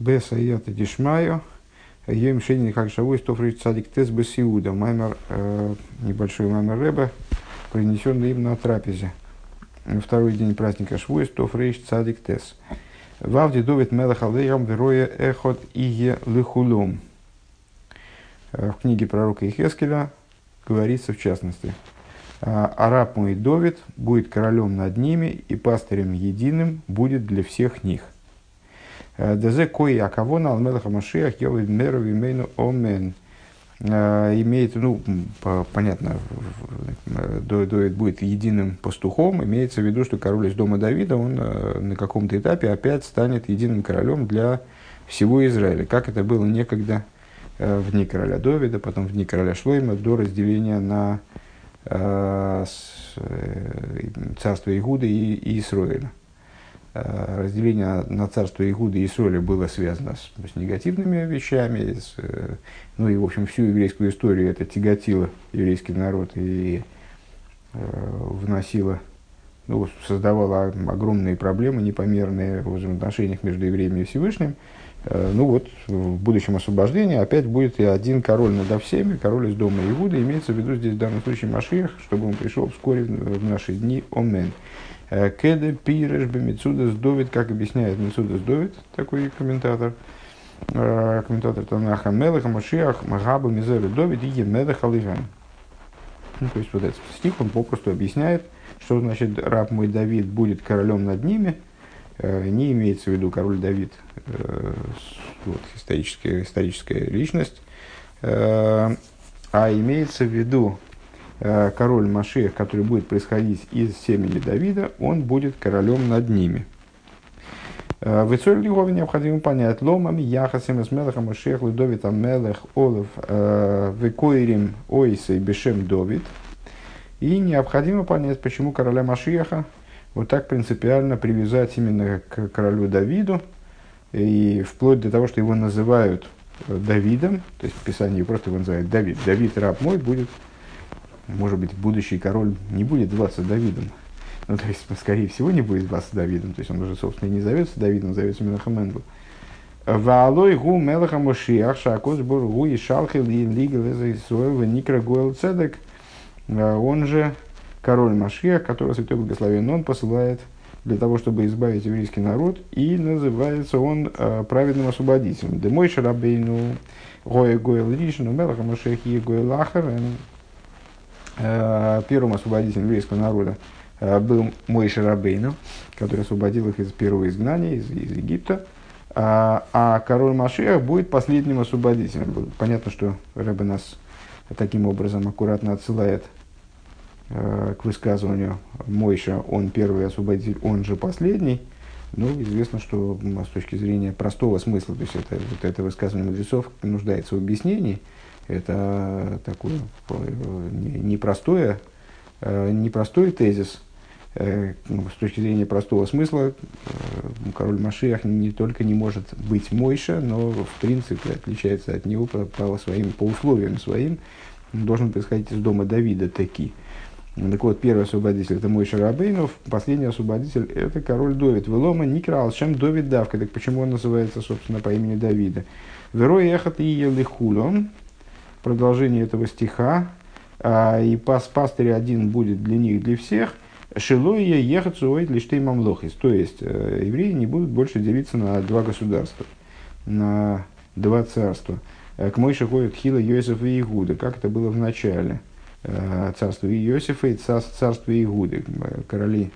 Беса ията дишмаю. Ем шейни как шавой стофрич цадик тес бесиуда. Маймер, э, небольшой маймер рэба, принесенный им на трапезе. Второй день праздника Швуй, стофрич цадик тес. Вавди довит мелах алейрам вероя эхот ие лихулум. В книге пророка Ихескеля говорится в частности, араб мой Довид будет королем над ними и пастырем единым будет для всех них – Дезе кои акавона алмелаха машиах йовид меру вимейну омен. Имеет, ну, понятно, Довид будет единым пастухом, имеется в виду, что король из дома Давида, он э, на каком-то этапе опять станет единым королем для всего Израиля, как это было некогда э, в дни короля Довида, потом в дни короля Шлойма, до разделения на э, царство Игуда и, и Исроиля. Э, разделение на царство Игуды и Соли было связано с, с негативными вещами, с, э, ну и, в общем, всю еврейскую историю это тяготило еврейский народ и э, вносило, ну, создавало огромные проблемы непомерные в взаимоотношениях между евреями и Всевышним. Э, ну вот, в будущем освобождении опять будет и один король над всеми, король из дома Игуды, имеется в виду здесь в данном случае Машиах, чтобы он пришел вскоре в наши дни, Омен. Э, Кеде пиреш бемицудас довид, как объясняет Мицудас довид, такой комментатор, э, комментатор Танаха Мелеха Машиах Магаба Мизеры довид и Емеда Халиган. Ну, то есть вот этот стих, он попросту объясняет, что значит раб мой Давид будет королем над ними. Э, не имеется в виду король Давид, вот, историческая, историческая личность, а имеется в виду король Машех, который будет происходить из семени Давида, он будет королем над ними. Э, в Ицоль Лигове необходимо понять, ломами яхасим с мелахом Машех Лудовит Амелех Олов э, Векоирим Ойсей Бешем Довид. И необходимо понять, почему короля Машеха вот так принципиально привязать именно к королю Давиду, и вплоть до того, что его называют Давидом, то есть в Писании просто его называют Давид. Давид, раб мой, будет может быть, будущий король не будет зваться Давидом. Ну, то есть, скорее всего, не будет зваться Давидом. То есть, он уже, собственно, и не зовется Давидом, зовется Менахаменду. Ваалой гу мелаха мошиах шакос бургу и шалхил и лигал из никра гойл цедек. Он же король Машиах, который Святой Благословен, он посылает для того, чтобы избавить еврейский народ, и называется он э, праведным освободителем. Демой шарабейну гоя гойл ришну мелаха машех и гойл ахарен Э, первым освободителем еврейского народа э, был Мой Шарабейну, который освободил их из первого изгнания, из, из Египта. А, а король Машех будет последним освободителем. Понятно, что Рэбе нас таким образом аккуратно отсылает э, к высказыванию Мойша, он первый освободитель, он же последний. Ну, известно, что с точки зрения простого смысла, то есть это, вот это высказывание мудрецов нуждается в объяснении – это такой непростое, э, непростой тезис. Э, ну, с точки зрения простого смысла, э, король Машиах не только не может быть Мойша, но в принципе отличается от него по, своим, по условиям своим. Должен происходить из дома Давида таки. Так вот, первый освободитель это Мойша Рабейнов, последний освободитель это король Довид. Велома Никрал, чем Довид Давка. Так почему он называется, собственно, по имени Давида? Верой Эхат и Елихулон, продолжение этого стиха, а, и пас пастырь один будет для них, для всех, Шилуя ехать суоид лишь мамлохис. То есть, э, евреи не будут больше делиться на два государства, на два царства. Э, к Мойше ходят Хила, Йосиф и Игуда, как это было в начале. Э, царство Иосифа и царство Игуды. Короли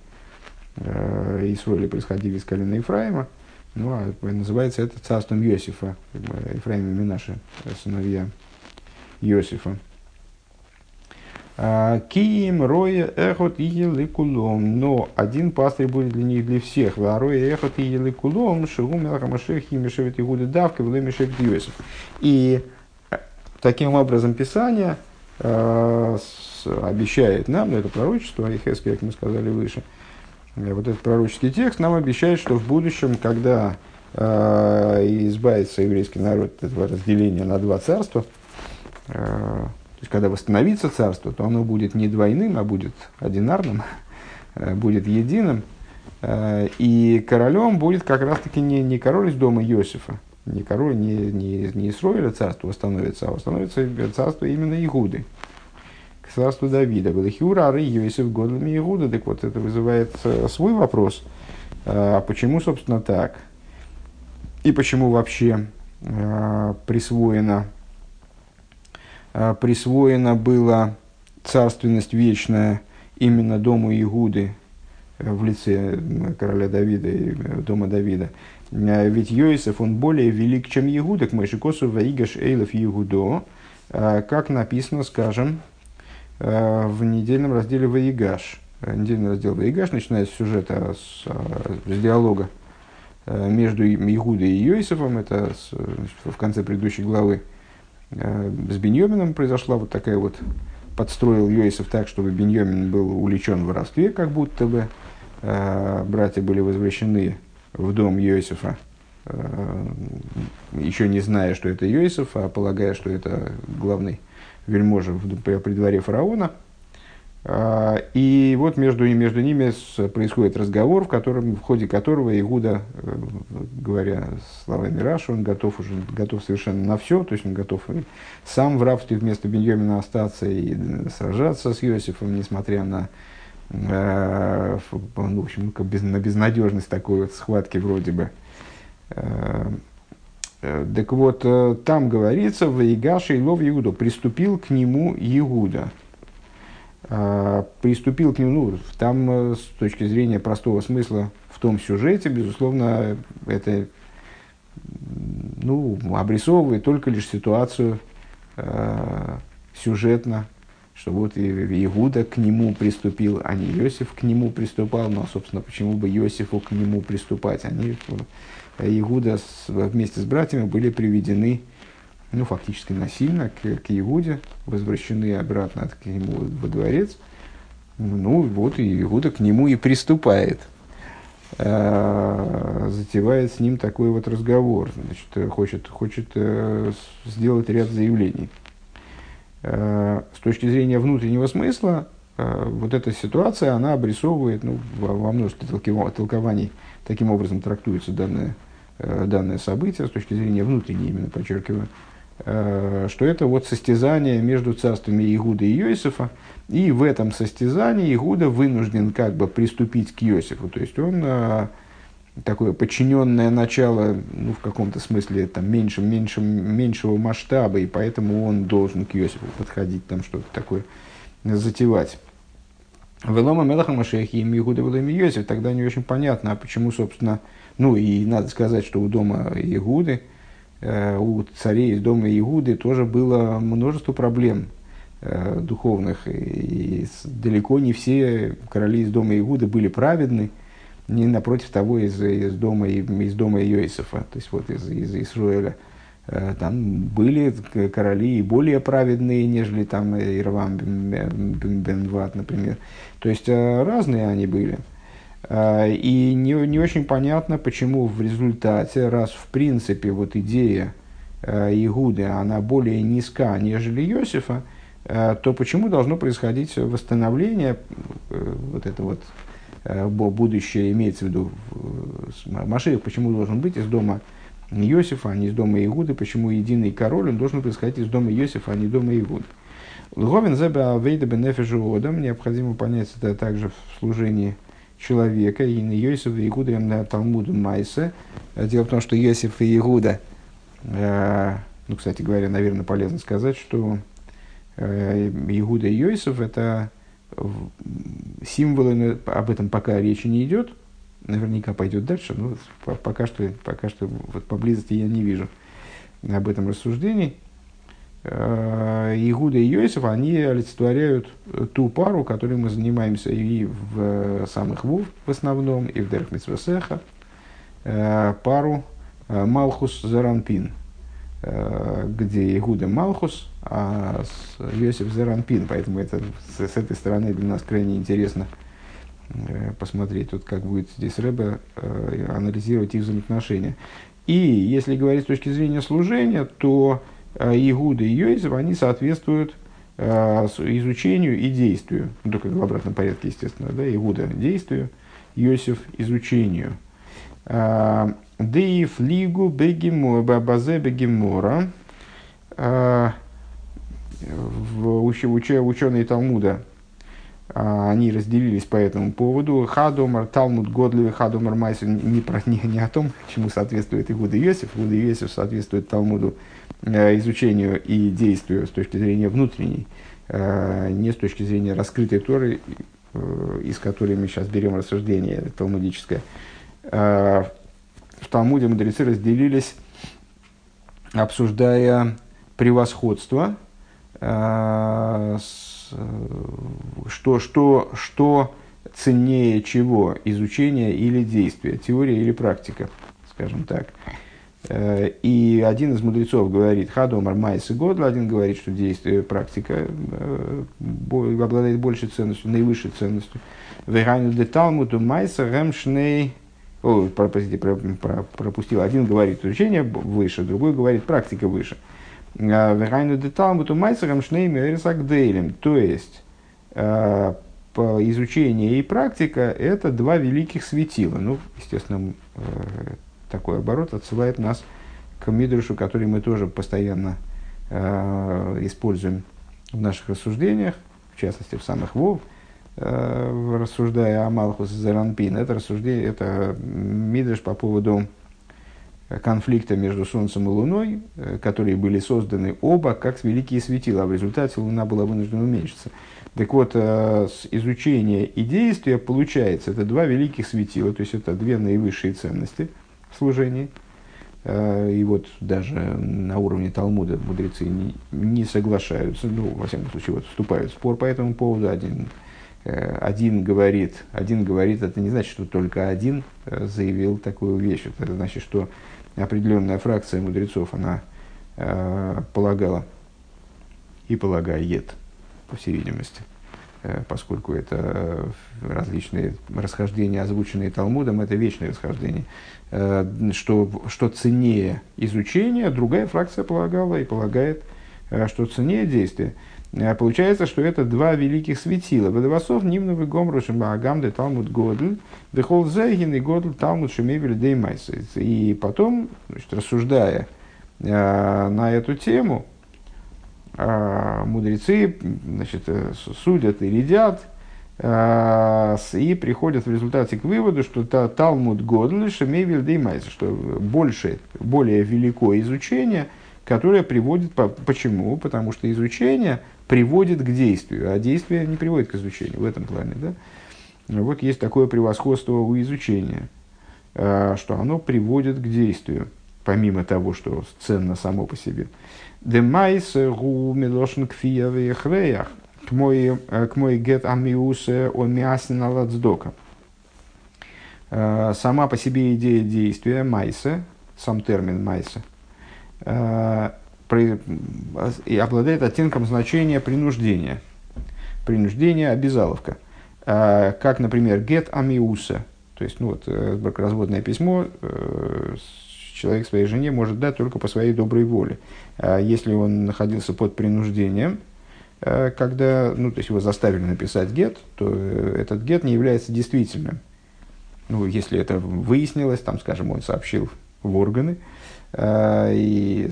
Исроиля происходили из колена Ефраима. Ну, а называется это царством Иосифа. Ефраим и наши сыновья Иосифа. А, Киим, Роя, Эхот и Еликулом. Но один пастырь будет для них для всех. А Роя, Эхот и Еликулом, Шигу, Мелахамашех, Химишевит Игуда Давка, Влемишевит Иосиф. И э, таким образом Писание э, обещает нам, это пророчество, Ихески, как мы сказали выше, э, вот этот пророческий текст нам обещает, что в будущем, когда э, избавится еврейский народ от этого разделения на два царства, то есть, когда восстановится царство, то оно будет не двойным, а будет одинарным, э, будет единым. Э, и королем будет как раз-таки не, не король из дома Иосифа, не король, не, не, не Исроиля царство становится, а становится царство именно Игуды, к царству Давида. Велихиура, ары, Йосиф, Годлами Игуда. Так вот, это вызывает э, свой вопрос. А почему, собственно, так? И почему вообще э, присвоено, э, присвоено было царственность вечная именно дому Игуды в лице короля Давида и дома Давида – Э, ведь Йосиф, он более велик, чем Егуда, к Мойшикосу Ваигаш Эйлов Егудо, э, как написано, скажем, э, в недельном разделе Ваигаш. Недельный раздел Ваигаш начинается с сюжета, с, с диалога между Игудой и Йосифом, это в конце предыдущей главы. С Беньомином произошла вот такая вот, подстроил Йосиф так, чтобы Беньомин был увлечен в воровстве, как будто бы братья были возвращены в дом Иосифа, э, еще не зная, что это Иосиф, а полагая, что это главный вельможа при дворе фараона. А, и вот между, между ними происходит разговор, в, котором, в ходе которого Игуда, э, говоря словами Раши, он готов уже готов совершенно на все, то есть он готов сам в рабстве вместо Беньямина остаться и сражаться с Иосифом, несмотря на Э, ну, в общем, без, на безнадежность такой вот схватки вроде бы. Э, так вот, там говорится, в Игаше и Лов Иуду, приступил к нему Иуда. Приступил к нему, ну, там с точки зрения простого смысла в том сюжете, безусловно, это ну, обрисовывает только лишь ситуацию сюжетно, что вот Иуда к нему приступил, а не Иосиф к нему приступал. Но, собственно, почему бы Иосифу к нему приступать? Они, э, Иуда с, вместе с братьями были приведены, ну, фактически насильно к, к Иуде, возвращены обратно к нему во дворец. Ну, вот и Иуда к нему и приступает. Э, затевает с ним такой вот разговор. Значит, хочет, хочет э, сделать ряд заявлений. Э, с точки зрения внутреннего смысла, э, вот эта ситуация, она обрисовывает ну, во множестве толкований, таким образом трактуется данное, э, данное событие, с точки зрения внутренней, именно подчеркиваю, что это вот состязание между царствами Игуда и Иосифа, и в этом состязании Игуда вынужден как бы приступить к Иосифу, то есть он такое подчиненное начало, ну, в каком-то смысле, там, меньше, меньше, меньшего масштаба, и поэтому он должен к Иосифу подходить, там что-то такое затевать. Велома Мелаха Машехи и Мигуда Веломи Йосиф, тогда не очень понятно, а почему, собственно, ну, и надо сказать, что у дома Игуды, э, у царей из дома Игуды тоже было множество проблем э, духовных, и, далеко не все короли из дома Игуды были праведны, не напротив того из, из дома, из дома Йосифа, то есть вот из, из Исруэля. Э, там были короли и более праведные, нежели там Ирвам Бенват, например. То есть э, разные они были. Э, и не, не очень понятно, почему в результате, раз в принципе вот идея Игуды, она более низка, нежели Иосифа, то почему должно происходить восстановление вот это вот Э, будущее имеется в виду Машех, почему должен быть из дома Иосифа, а не из дома Игуды, почему единый король, он должен происходить из дома Иосифа, а не дома Игуды. Лговин зебе авейда бенефежу одам, необходимо понять это также в служении человека, и на Иосифа и Игуда на Талмуду Майсе. Дело в том, что Иосиф и Игуда, э, ну, кстати говоря, наверное, полезно сказать, что э, Игуда и Иосиф это символы, об этом пока речи не идет, наверняка пойдет дальше, но пока что, пока что вот поблизости я не вижу об этом рассуждений. Э, Игуда и Йосиф, они олицетворяют ту пару, которой мы занимаемся и в самых Вов в основном, и в Дерх Митсвесеха, э, пару э, Малхус Заранпин – где Игуда Малхус, а Йосиф Зеранпин. Поэтому это с, с этой стороны для нас крайне интересно посмотреть, тут как будет здесь Рэбе анализировать их взаимоотношения. И если говорить с точки зрения служения, то Игуда и Йосиф, они соответствуют изучению и действию. Ну, только в обратном порядке, естественно. Да? Игуда – действию, Йосиф – изучению. Деев лигу базе бегемора. Ученые Талмуда а, они разделились по этому поводу. Хадомар, Талмуд, Годливый, Хадомар, Майсер не, про, не, не о том, чему соответствует Игуда Иосиф. Игуда Иосиф соответствует Талмуду изучению и действию с точки зрения внутренней, э, не с точки зрения раскрытой Торы, э, из которой мы сейчас берем рассуждение талмудическое. Э, в Талмуде мудрецы разделились, обсуждая превосходство э, Э, что, что, что ценнее чего, изучение или действие, теория или практика, скажем так. Э, и один из мудрецов говорит, Хадомар Майс и Годл, один говорит, что действие, практика э, обладает большей ценностью, наивысшей ценностью. Вегайну де Талмуду Майса Ремшней о, простите, пропустил. Один говорит изучение выше, другой говорит практика выше. Верайну деталам буту майсерам шнейми эрисагдейлем. То есть, э, изучение и практика – это два великих светила. Ну, естественно, э, такой оборот отсылает нас к Мидрушу, который мы тоже постоянно э, используем в наших рассуждениях, в частности, в самых Вов, рассуждая о Малхус и Заранпин. Это рассуждение, это Мидриш по поводу конфликта между Солнцем и Луной, э, которые были созданы оба как великие светила, а в результате Луна была вынуждена уменьшиться. Так вот, э, с изучения и действия получается, это два великих светила, то есть это две наивысшие ценности служении. Э, и вот даже на уровне Талмуда мудрецы не, не соглашаются, ну, во всяком случае, вот вступают в спор по этому поводу. Один, один говорит, один говорит, это не значит, что только один заявил такую вещь. Это значит, что определенная фракция мудрецов, она э, полагала и полагает, по всей видимости, э, поскольку это различные расхождения, озвученные Талмудом, это вечное расхождение, э, что, что ценнее изучение, другая фракция полагала и полагает, э, что ценнее действие. Э, получается, что это два великих светила. Водовосов Нимнов и Гомру Шимаагам де Талмуд Годль, Дехол Зегин и Годль Талмуд Шемевель Деймайс. И потом, значит, рассуждая э, на эту тему, э, мудрецы значит, э, судят и рядят, э, и приходят в результате к выводу, что та, Талмуд Годль Шемевель Деймайс, что больше, более великое изучение, которое приводит... По, почему? Потому что изучение – приводит к действию, а действие не приводит к изучению в этом плане. Да? Вот есть такое превосходство у изучения, а, что оно приводит к действию, помимо того, что ценно само по себе. Демайс гу милошен кфия вехреях, к мой э, гет амиусе о мясен аладздока. А, сама по себе идея действия майса, сам термин майса, и обладает оттенком значения принуждения. Принуждение, обязаловка. А, как, например, get амиуса. То есть, ну вот, э, бракоразводное письмо э, человек своей жене может дать только по своей доброй воле. А если он находился под принуждением, э, когда, ну, то есть его заставили написать гет, то этот гет не является действительным. Ну, если это выяснилось, там, скажем, он сообщил в органы, и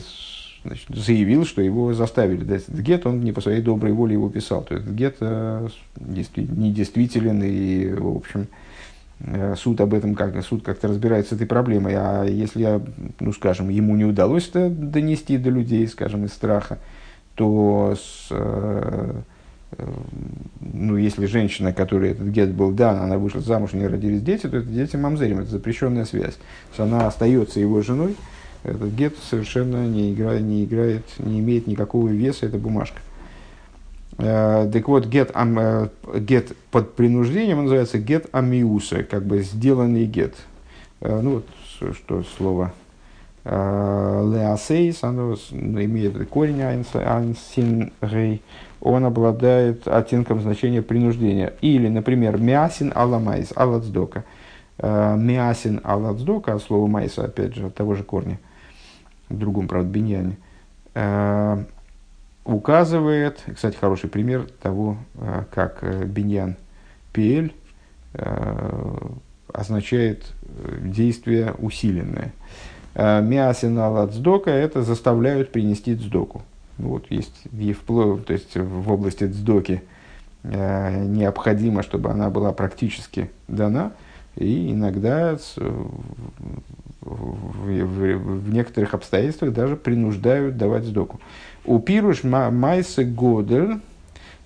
значит, заявил, что его заставили дать этот гет, он не по своей доброй воле его писал. То этот гет э, недействителен, и, в общем, э, суд об этом как суд как-то разбирается с этой проблемой. А если, ну, скажем, ему не удалось это донести до людей, скажем, из страха, то с, э, э, ну, если женщина, которой этот гет был дан, она вышла замуж, у нее родились дети, то это дети мамзерим, это запрещенная связь. То есть она остается его женой, этот гет совершенно не играет, не играет, не имеет никакого веса, это бумажка. Э, так вот, ам, э, гет под принуждением он называется гет амиуса, как бы сделанный гет. Э, ну вот, что слово леасейс, оно имеет корень ансин рей, он обладает оттенком значения принуждения. Или, например, мясин аламайс, аладздока. Мясин аладздока, от слова майса, опять же, от того же корня – в другом, правда, Беньяне, э, указывает, кстати, хороший пример того, э, как э, Беньян Пиэль означает действие усиленное. Миасинал от сдока – это заставляют принести цдоку. Вот есть, то есть в области цдоки необходимо, чтобы она была практически дана, и иногда в, в некоторых обстоятельствах даже принуждают давать сдоку. У пируш майса годель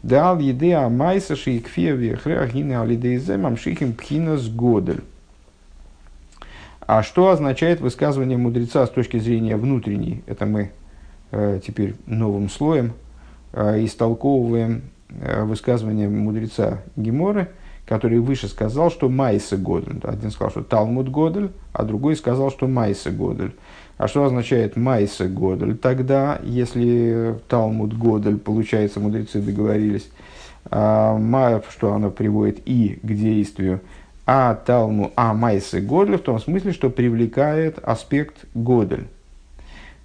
дал еды а майса шейкфия вехре ахина алидейзе мамшихим пхинас годель. А что означает высказывание мудреца с точки зрения внутренней? Это мы э, теперь новым слоем э, истолковываем э, высказывание мудреца Геморы – который выше сказал, что Майса Годель. Один сказал, что Талмуд Годель, а другой сказал, что Майса Годель. А что означает Майса Годель? Тогда, если Талмуд Годель, получается, мудрецы договорились, а, что оно приводит и к действию, а Талму, а Майса Годель в том смысле, что привлекает аспект Годель,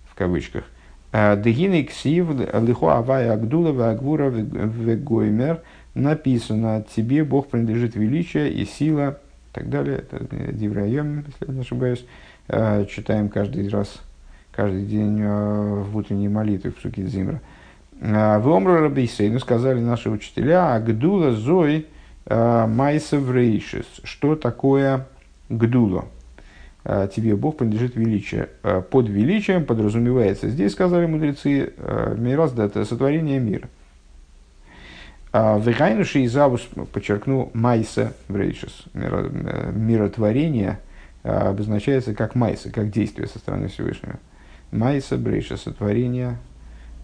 в кавычках. Дегины ксив лихо авая агдула агвура вегоймер – написано, тебе Бог принадлежит величие и сила, и так далее. Это Дивраем, если я не ошибаюсь. Э, читаем каждый раз, каждый день э, в утренней молитве в Сукит Зимра. Э, в Омру Рабейсейну сказали наши учителя, Гдула Зой Майса Врейшис. Что такое Гдула? Тебе Бог принадлежит величие. Под величием подразумевается, здесь сказали мудрецы, Мирас, это сотворение мира – Вегайнуши и Завус, подчеркну, Майса Брейшис, э, миротворение обозначается как Майса, как действие со стороны Всевышнего. Майса Брейшис, сотворение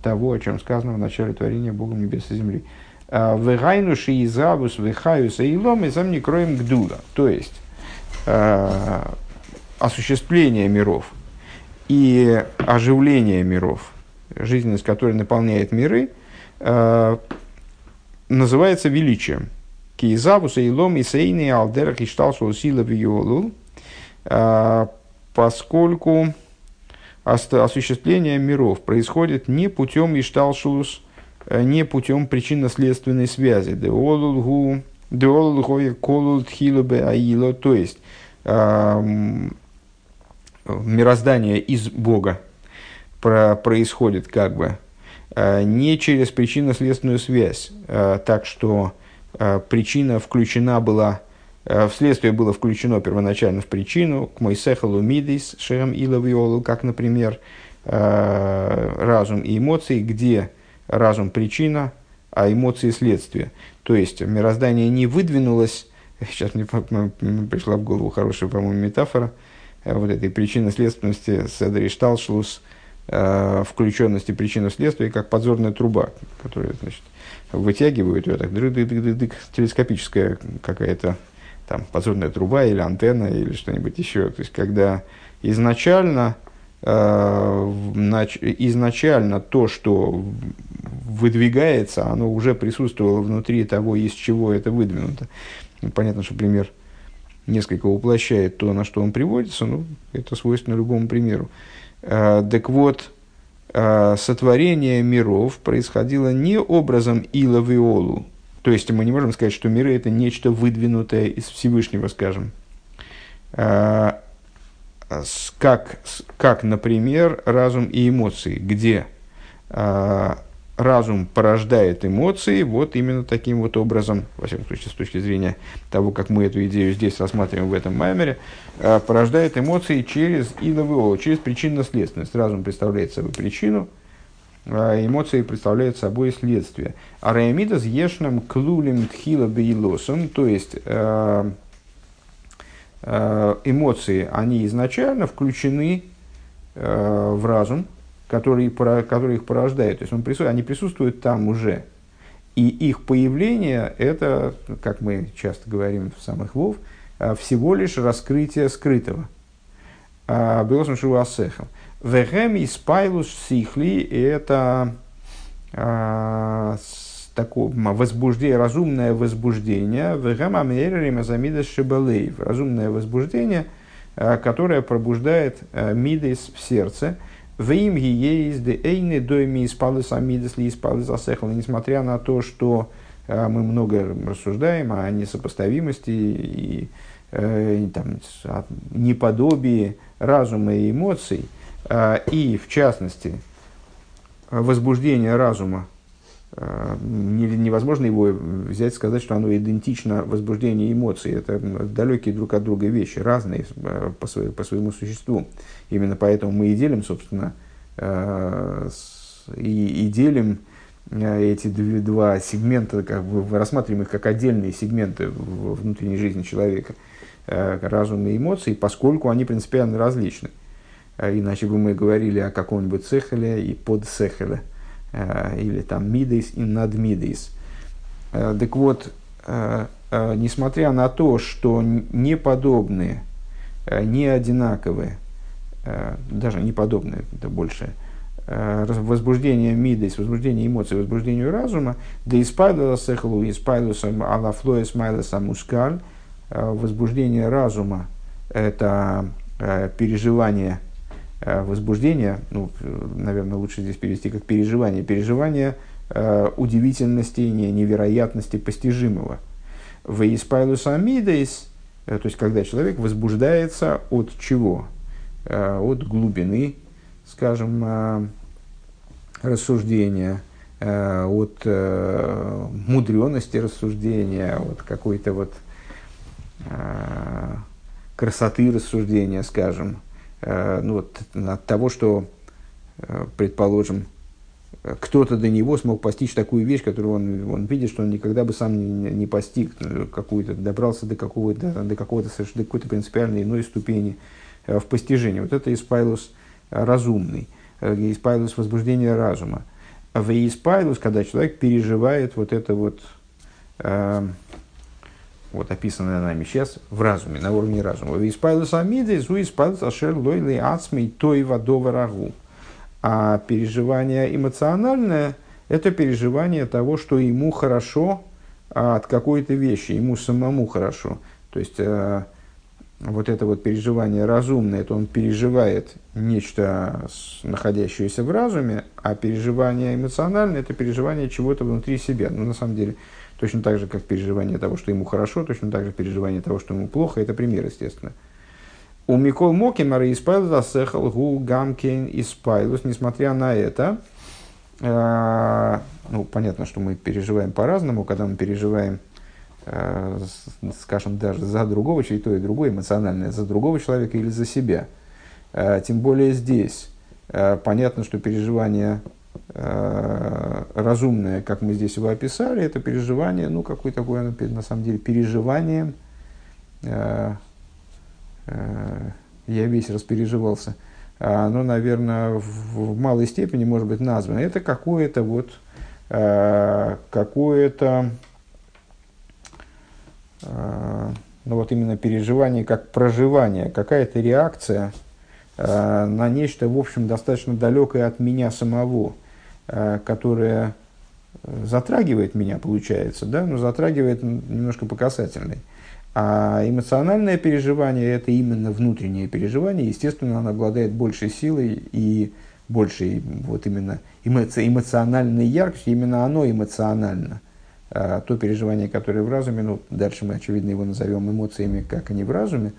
того, о чем сказано в начале творения Богом небес и земли. А, Вегайнуши и Завус, Вехаюса и Лом, и сам не кроем Гдула. То есть, осуществление миров и оживление миров, жизненность которой наполняет миры, называется величием. Киезавуса и лом и сейни алдерах и шталшул сила а, поскольку осуществление миров происходит не путем ишталшулус, э, не путем причинно-следственной связи. То есть мироздание из Бога происходит как бы Э, не через причинно-следственную связь, э, так что причина включена была, вследствие было включено первоначально в причину, к Мойсехалу Мидис, Шерам Илавиолу, как, например, разум и эмоции, где разум причина, а эмоции следствие. То есть мироздание не выдвинулось, сейчас мне пришла в голову хорошая, по-моему, метафора, вот этой причинно-следственности Седришталшлус – э, включенности причины следствия, как подзорная труба, которая значит, вытягивают ее так, дык, дык, дык, дык, телескопическая какая-то там подзорная труба или антенна или что-нибудь еще. То есть, когда изначально, э, нач, изначально то, что выдвигается, оно уже присутствовало внутри того, из чего это выдвинуто. Понятно, что пример несколько уплощает то, на что он приводится, но это свойственно любому примеру. Э, так вот, э, сотворение миров происходило не образом Ила Виолу. То есть мы не можем сказать, что миры это нечто выдвинутое из Всевышнего, скажем. Э, как, как, например, разум и эмоции, где разум порождает эмоции вот именно таким вот образом, во всяком случае, с точки зрения того, как мы эту идею здесь рассматриваем в этом маймере, э, порождает эмоции через ИЛВО, через причинно-следственность. Разум представляет собой причину, а эмоции представляют собой следствие. А раямидас ешнам клулем тхила бейлосом, то есть э, э, эмоции, они изначально включены в разум, который, который их порождает. То есть он присутствует, они присутствуют там уже. И их появление – это, как мы часто говорим в самых вов, всего лишь раскрытие скрытого. Белосом Шуасехом. Вехем и спайлус сихли – это а, такое возбуждение, разумное возбуждение. Вехем америм азамидас шибалейв. Разумное возбуждение, которое пробуждает мидейс в сердце – в им есть де эйны дойми испалы самидес ли испалы засехал. Несмотря на то, что э, мы много рассуждаем о несопоставимости и э, там, неподобие разума и эмоций, и в частности возбуждение разума, э, невозможно его взять и сказать, что оно идентично возбуждению эмоций. Это далекие друг от друга вещи, разные э, по, своему, по своему существу. Именно поэтому мы и делим, собственно, и, и делим эти два сегмента, как бы рассматриваем их как отдельные сегменты внутренней жизни человека, разум и эмоции, поскольку они принципиально различны. А иначе бы мы говорили о каком-нибудь цехеле и под цехеле, э, или там мидейс и над мидейс. Э, так вот, э, несмотря на то, что не подобные, не одинаковые, даже не подобные, это больше, возбуждение мидейс, возбуждение эмоций, возбуждению разума, да испайлила сехлу, испайлуса алафлоес майлеса мускаль, возбуждение разума – это переживание Э, возбуждение, ну, наверное, лучше здесь перевести как переживание, переживание э, удивительности, невероятности постижимого. В Испайлус Амидейс, э, то есть когда человек возбуждается от чего? Э, от глубины, скажем, э, рассуждения, э, от э, мудренности рассуждения, от какой-то вот э, красоты рассуждения, скажем, Э, ну, вот, от того, что, э, предположим, кто-то до него смог постичь такую вещь, которую он, он видит, что он никогда бы сам не, не постиг, э, какую-то, добрался до, какого-то, до, какого-то, до какой-то принципиальной иной ступени в постижении. Вот это испайлус разумный, испайлус возбуждения разума. В испайлус, когда человек переживает вот это вот вот описанное нами сейчас, в разуме, на уровне разума. Испайлус амиды, зу испайлус ашер лойли ацмей той водова рагу. А переживание эмоциональное – это переживание того, что ему хорошо от какой-то вещи, ему самому хорошо. То есть, э, вот это вот переживание разумное, это он переживает нечто, находящееся в разуме, а переживание эмоциональное – это переживание чего-то внутри себя. Ну, на самом деле, Точно так же, как переживание того, что ему хорошо, точно так же переживание того, что ему плохо. Это пример, естественно. У Микол Моки Мара Испайлус Асехал Гу Гамкин Испайлус. Несмотря на это, э, ну, понятно, что мы переживаем по-разному, когда мы переживаем, э, скажем, даже за другого, и то и другое, эмоциональное, за другого человека или за себя. Э, тем более здесь. Э, понятно, что переживание разумное, как мы здесь его описали, это переживание, ну, какое такое, на самом деле, переживание, э, э, я весь распереживался, оно, наверное, в, малой степени может быть названо. Это какое-то вот, какое-то, ну вот именно переживание как проживание, какая-то реакция на нечто, в общем, достаточно далекое от меня самого – Э, которая затрагивает меня, получается, да, но затрагивает немножко по касательной. А эмоциональное переживание – это именно внутреннее переживание. Естественно, оно обладает большей силой и большей вот именно эмо- эмоциональной яркостью. Именно оно эмоционально. А то переживание, которое в разуме, ну, дальше мы, очевидно, его назовем эмоциями, как они в разуме,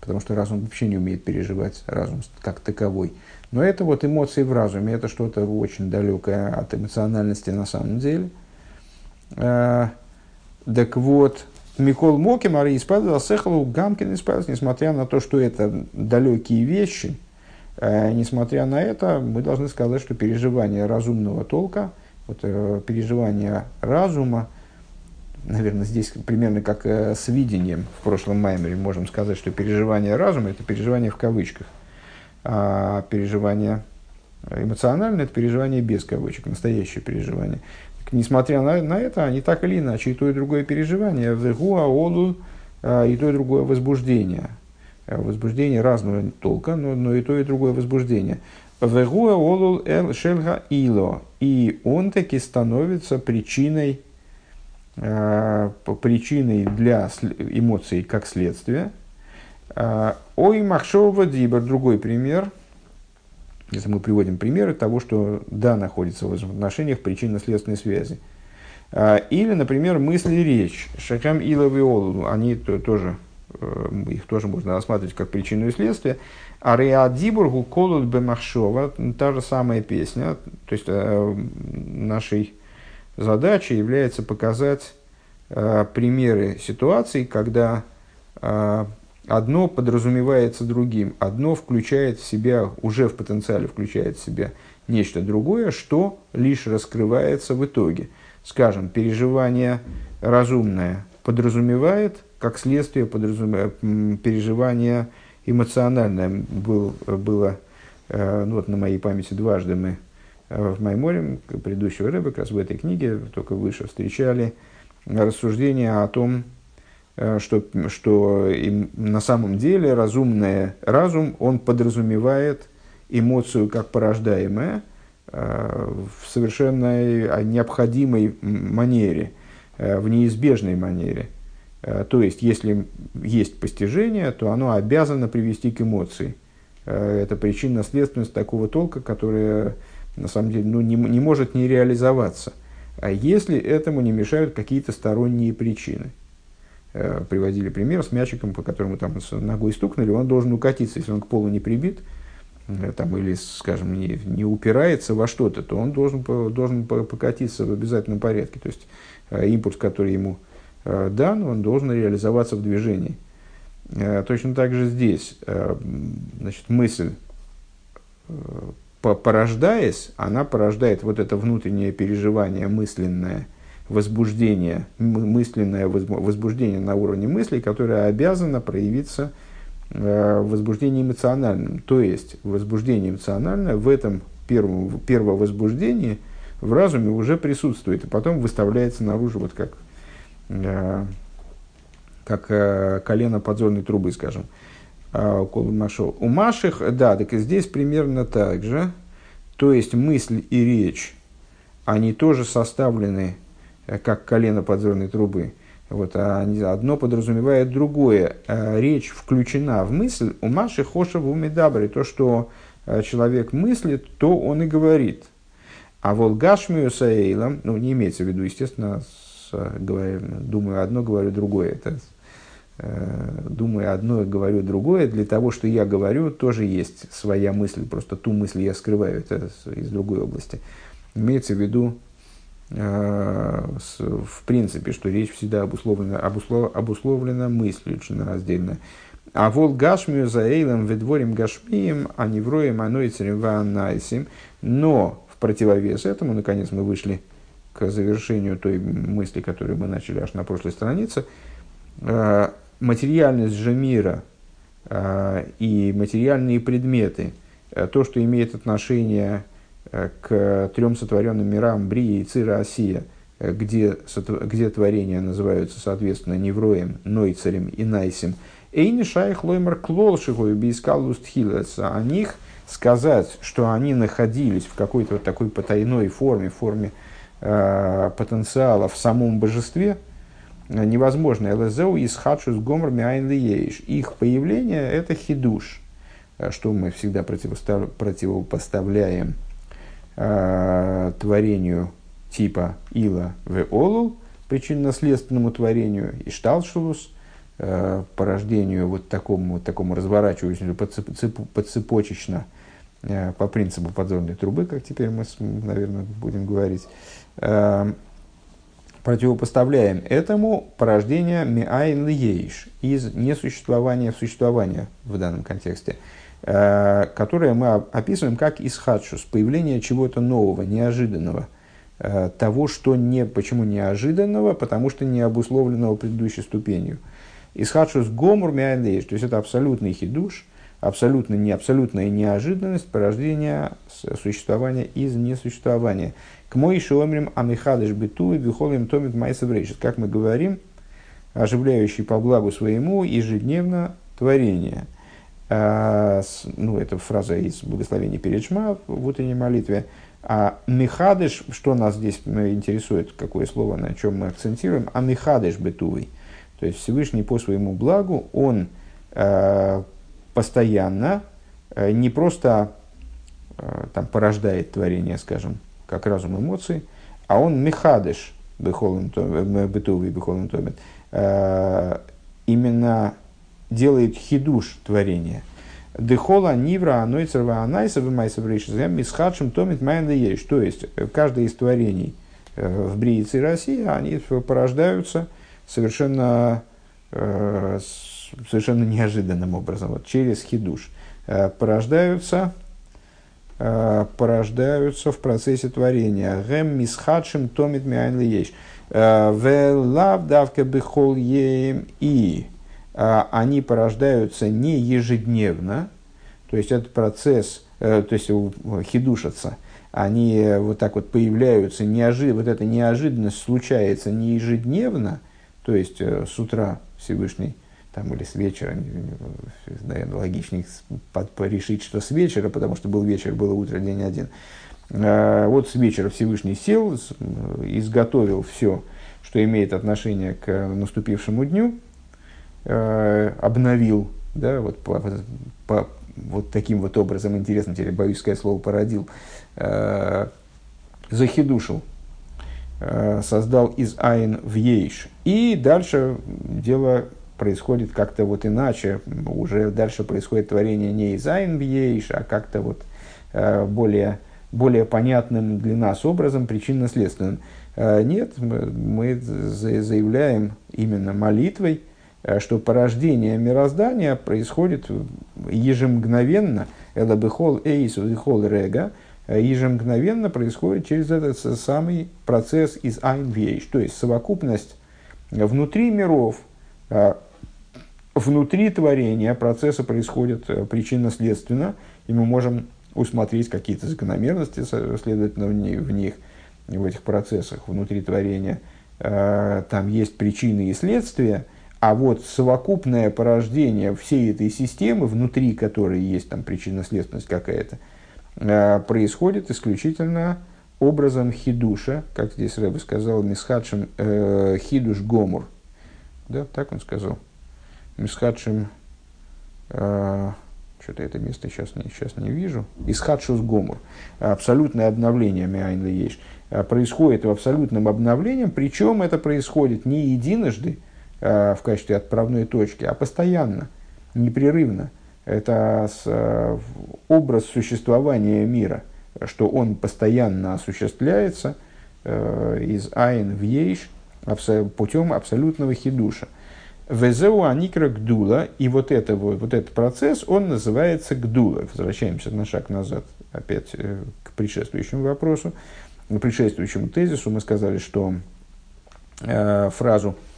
потому что разум вообще не умеет переживать, разум как таковой – но это вот эмоции в разуме, это что-то очень далекое от эмоциональности на самом деле. А, так вот, Микол Моки, Мария исправила Сехалу, Гамкин исправился, несмотря на то, что это далекие вещи, а, несмотря на это, мы должны сказать, что переживание разумного толка, вот, э, переживание разума, наверное, здесь примерно как э, с видением в прошлом маймере можем сказать, что переживание разума – это переживание в кавычках – а переживание эмоциональное – это переживание без кавычек, настоящее переживание. Так, несмотря на, на это, они так или иначе, и то, и другое переживание, вегу, аолу, и то, и другое возбуждение. Возбуждение разного толка, но, но и то, и другое возбуждение. Вегу, аолу, эл, шельга, ило. И он таки становится причиной, а, причиной для эмоций как а, ой, Махшова Дибер, другой пример, если мы приводим примеры того, что да, находится в отношениях причинно-следственной связи. А, или, например, мысли и речь. Илов и Олу, они тоже их тоже можно рассматривать как причину и следствие. А Реадибургу колут бемахшова, та же самая песня, то есть нашей задачей является показать примеры ситуаций, когда одно подразумевается другим, одно включает в себя, уже в потенциале включает в себя нечто другое, что лишь раскрывается в итоге. Скажем, переживание разумное подразумевает, как следствие подразумевает, переживание эмоциональное. Был, было э, ну, вот на моей памяти дважды мы э, в Майморе, предыдущего рыба, как раз в этой книге, только выше встречали рассуждения о том, что, что им, на самом деле разумное, разум, он подразумевает эмоцию как порождаемое э, в совершенно необходимой манере, э, в неизбежной манере. То есть, если есть постижение, то оно обязано привести к эмоции. Это причинно-следственность такого толка, которая на самом деле ну, не, не может не реализоваться. А если этому не мешают какие-то сторонние причины – Э, приводили пример с мячиком, по которому там ногой стукнули, он должен укатиться, если он к полу не прибит, э, там, или, скажем, не, не упирается во что-то, то он должен, должен покатиться в обязательном порядке. То есть э, импульс, который ему дан, он должен реализоваться в движении. Точно так же здесь значит, мысль, порождаясь, она порождает вот это внутреннее переживание мысленное – возбуждение, мысленное возбуждение на уровне мыслей, которое обязано проявиться э, в возбуждении эмоциональном. То есть возбуждение эмоциональное в этом первом, первом возбуждении в разуме уже присутствует, и потом выставляется наружу вот как, э, как э, колено подзорной трубы, скажем. У Маших, да, так и здесь примерно так же. То есть мысль и речь, они тоже составлены как колено подзорной трубы. Вот, а одно подразумевает другое. Э, речь включена в мысль у Маши Хоша в Умедабре. То, что э, человек мыслит, то он и говорит. А вот Гашмию Саэйлом, ну, не имеется в виду, естественно, с, говорю, думаю одно, говорю другое. Это, думаю одно, говорю другое. Для того, что я говорю, тоже есть своя мысль. Просто ту мысль я скрываю. Это из другой области. Имеется в виду Э, в принципе, что речь всегда обусловлена, обуслов, обусловлена мыслью членораздельно. А вол гашмию за эйлом ведворим гашмием, а не вроем анойцерем ванайсим. Но в противовес этому, наконец, мы вышли к завершению той мысли, которую мы начали аж на прошлой странице, э, материальность же мира э, и материальные предметы, то, что имеет отношение Э, к трем сотворенным мирам Брии, Цира, Осия, э, где, где творения называются, соответственно, Невроем, Нойцарем и Найсем. Эйни шайх лоймар клолшигой бейскалуст хилеса. О них сказать, что они находились в какой-то вот такой потайной форме, форме э, потенциала в самом божестве, э, невозможно. Элезеу из хадшус гомр Их появление – это хидуш, что мы всегда противопоставляем э, творению типа Ила в Олул, причинно-следственному творению, и Шталшулус, э, порождению вот такому, вот такому разворачивающемуся по, цеп, по цепочечно, э, по принципу подзорной трубы, как теперь мы, наверное, будем говорить, э, противопоставляем этому порождение Миайн Лиейш из несуществования в существование в данном контексте – которое мы описываем как исхадшус, появление чего-то нового, неожиданного, э, того, что не, почему неожиданного, потому что не обусловленного предыдущей ступенью. Исхадшус гомур мяндейш, то есть это абсолютный хидуш, абсолютно не абсолютная неожиданность порождения существования из несуществования. К мой шомрим амихадыш биту и бихолим томит майсаврейшис. Как мы говорим, оживляющий по благу своему ежедневно творение – ну, это фраза из благословения перед Шма в утренней молитве. А михадыш, что нас здесь интересует, какое слово, на чем мы акцентируем, а михадыш бетувый. То есть Всевышний по своему благу, он э, постоянно э, не просто э, там, порождает творение, скажем, как разум эмоций, а он михадыш бетувый бехолым томит. Именно делает хидуш творения. Дехола нивра анойцерва анайсова майсабрейшизем мисхадшим томит майнда еш. То есть, каждое из творений в Бриице России, они порождаются совершенно, совершенно неожиданным образом, вот, через хидуш. Порождаются порождаются в процессе творения. Гем мисхадшим томит миайн лиеш. Велав давка бихол ем и они порождаются не ежедневно, то есть этот процесс, э, то есть хидушатся, они вот так вот появляются, неожи, вот эта неожиданность случается не ежедневно, то есть э, с утра Всевышний там, или с вечера, наверное, логичнее решить, что с вечера, потому что был вечер, было утро, день один. А, вот с вечера Всевышний сел, изготовил все, что имеет отношение к наступившему дню, а, обновил, да, вот, по, по, вот таким вот образом, интересно, теперь боюсь сказать слово породил, э, захидушил, э, создал из Айн в Ейш. И дальше дело происходит как-то вот иначе, уже дальше происходит творение не из Айн Бьейш, а как-то вот э, более, более понятным для нас образом, причинно-следственным. Э, нет, мы заявляем именно молитвой, э, что порождение мироздания происходит ежемгновенно, элабихол эйс хол рега, ежемгновенно происходит через этот самый процесс из Айн Бьейш, то есть совокупность внутри миров, внутри творения процесса происходит э, причинно-следственно, и мы можем усмотреть какие-то закономерности, следовательно, в них, в этих процессах внутри творения. Э, там есть причины и следствия, а вот совокупное порождение всей этой системы, внутри которой есть там причинно-следственность какая-то, э, происходит исключительно образом хидуша, как здесь Рэбе сказал, мисхадшим хидуш гомур. Да, так он сказал. Мисхадшим, э, что-то это место сейчас не, сейчас не вижу, Исхадшус Гомур, абсолютное обновление Миайн есть э, происходит в абсолютном обновлении, причем это происходит не единожды э, в качестве отправной точки, а постоянно, непрерывно. Это э, образ существования мира, что он постоянно осуществляется э, из Айн в Ейш путем абсолютного хидуша. Везеу аникра гдула, и вот, это, вот, вот этот процесс, он называется гдула. Возвращаемся на шаг назад, опять э, к предшествующему вопросу, к предшествующему тезису. Мы сказали, что э, фразу э,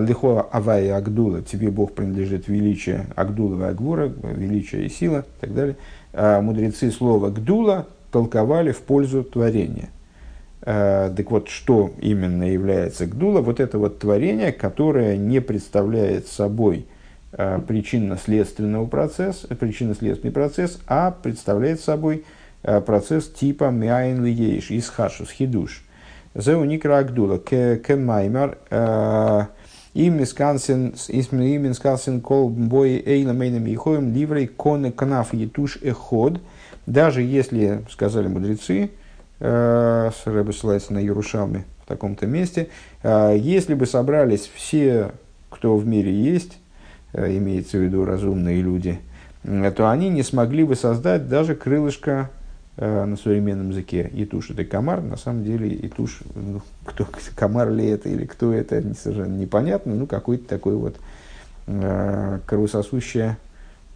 «Лихо авая агдула» «Тебе Бог принадлежит величие Агдула и Агвура», величие и сила и так далее. Э, мудрецы слова «гдула» толковали в пользу творения – Э, так вот, что именно является гдула? Вот это вот творение, которое не представляет собой э, причинно-следственного процесса, причинно-следственный процесс, а представляет собой э, процесс типа мяйн лиеш, из хашус, хидуш. Зеу никра гдула, кемаймар, им искансен кол бой эйла мейнам ехоем ливрей коне кнаф етуш эход, даже если, сказали мудрецы, Э, Рэбе ссылается на Ярушалме в таком-то месте. Э, если бы собрались все, кто в мире есть, э, имеется в виду разумные люди, то они не смогли бы создать даже крылышко на современном языке. Итуш это комар, на самом деле Итуш, ну, кто, комар ли это или кто это, совершенно непонятно, ну какой-то такой вот кровососущее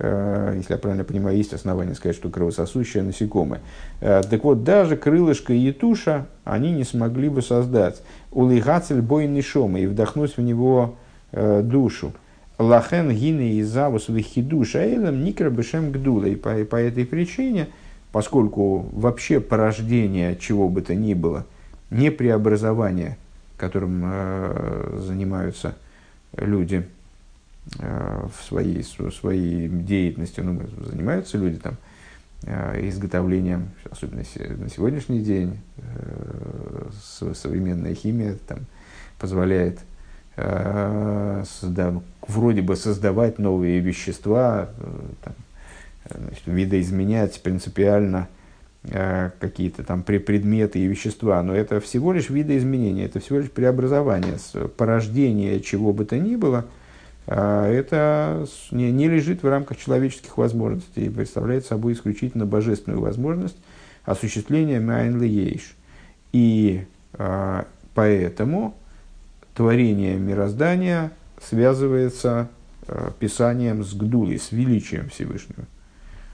Э, если я правильно понимаю, есть основания сказать, что кровососущее насекомое. Э, так вот, даже крылышко Етуша они не смогли бы создать. Улигацель бой нишома и вдохнуть в него э, душу. Лахен гины и завус вихидуш аэлем никра бешем гдула. И по этой причине, поскольку вообще порождение чего бы то ни было, не преобразование, которым э, занимаются люди, Э, в своей, своей деятельности, ну, занимаются люди там э, изготовлением, особенно на сегодняшний день, э, современная химия там, позволяет созда, вроде бы создавать новые вещества, там, значит, видоизменять принципиально какие-то там предметы и вещества, но это всего лишь видоизменение, это всего лишь преобразование, порождение чего бы то ни было – а, это не, лежит в рамках человеческих возможностей и представляет собой исключительно божественную возможность осуществления Майн Ейш. И а, поэтому творение мироздания связывается а, писанием с Гдулой, с величием Всевышнего –